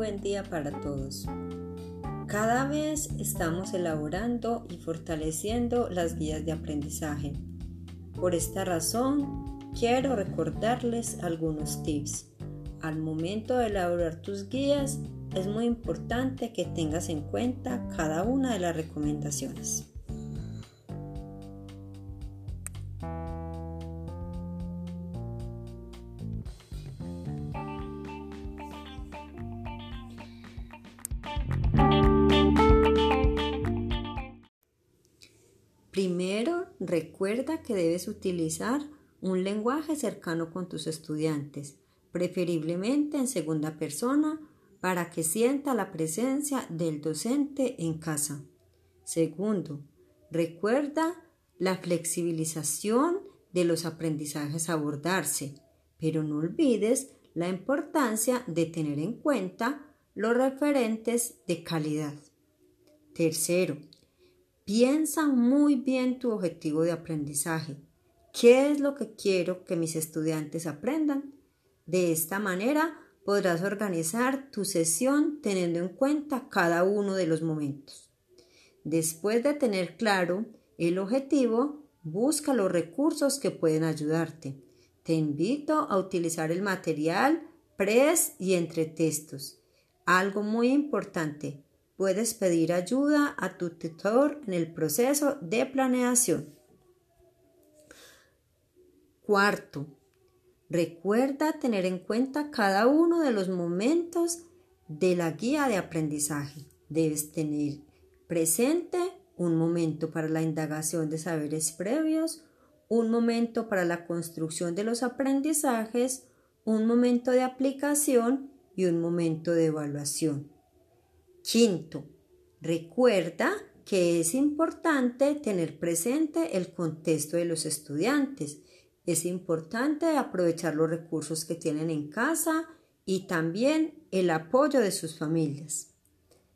buen día para todos. Cada vez estamos elaborando y fortaleciendo las guías de aprendizaje. Por esta razón, quiero recordarles algunos tips. Al momento de elaborar tus guías, es muy importante que tengas en cuenta cada una de las recomendaciones. Primero, recuerda que debes utilizar un lenguaje cercano con tus estudiantes, preferiblemente en segunda persona, para que sienta la presencia del docente en casa. Segundo, recuerda la flexibilización de los aprendizajes a abordarse, pero no olvides la importancia de tener en cuenta los referentes de calidad. Tercero, piensa muy bien tu objetivo de aprendizaje. ¿Qué es lo que quiero que mis estudiantes aprendan? De esta manera podrás organizar tu sesión teniendo en cuenta cada uno de los momentos. Después de tener claro el objetivo, busca los recursos que pueden ayudarte. Te invito a utilizar el material PRES y entretextos. Algo muy importante, puedes pedir ayuda a tu tutor en el proceso de planeación. Cuarto, recuerda tener en cuenta cada uno de los momentos de la guía de aprendizaje. Debes tener presente un momento para la indagación de saberes previos, un momento para la construcción de los aprendizajes, un momento de aplicación y un momento de evaluación. Quinto, recuerda que es importante tener presente el contexto de los estudiantes. Es importante aprovechar los recursos que tienen en casa y también el apoyo de sus familias.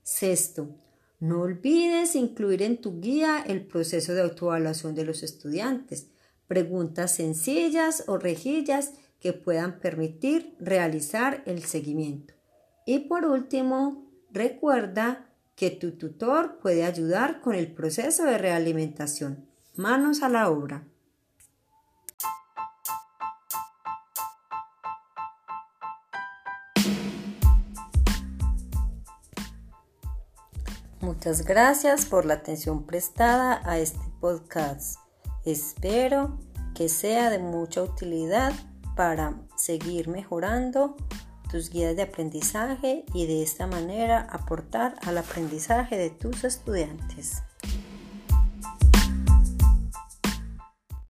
Sexto, no olvides incluir en tu guía el proceso de autoevaluación de los estudiantes, preguntas sencillas o rejillas que puedan permitir realizar el seguimiento. Y por último, recuerda que tu tutor puede ayudar con el proceso de realimentación. Manos a la obra. Muchas gracias por la atención prestada a este podcast. Espero que sea de mucha utilidad para seguir mejorando tus guías de aprendizaje y de esta manera aportar al aprendizaje de tus estudiantes.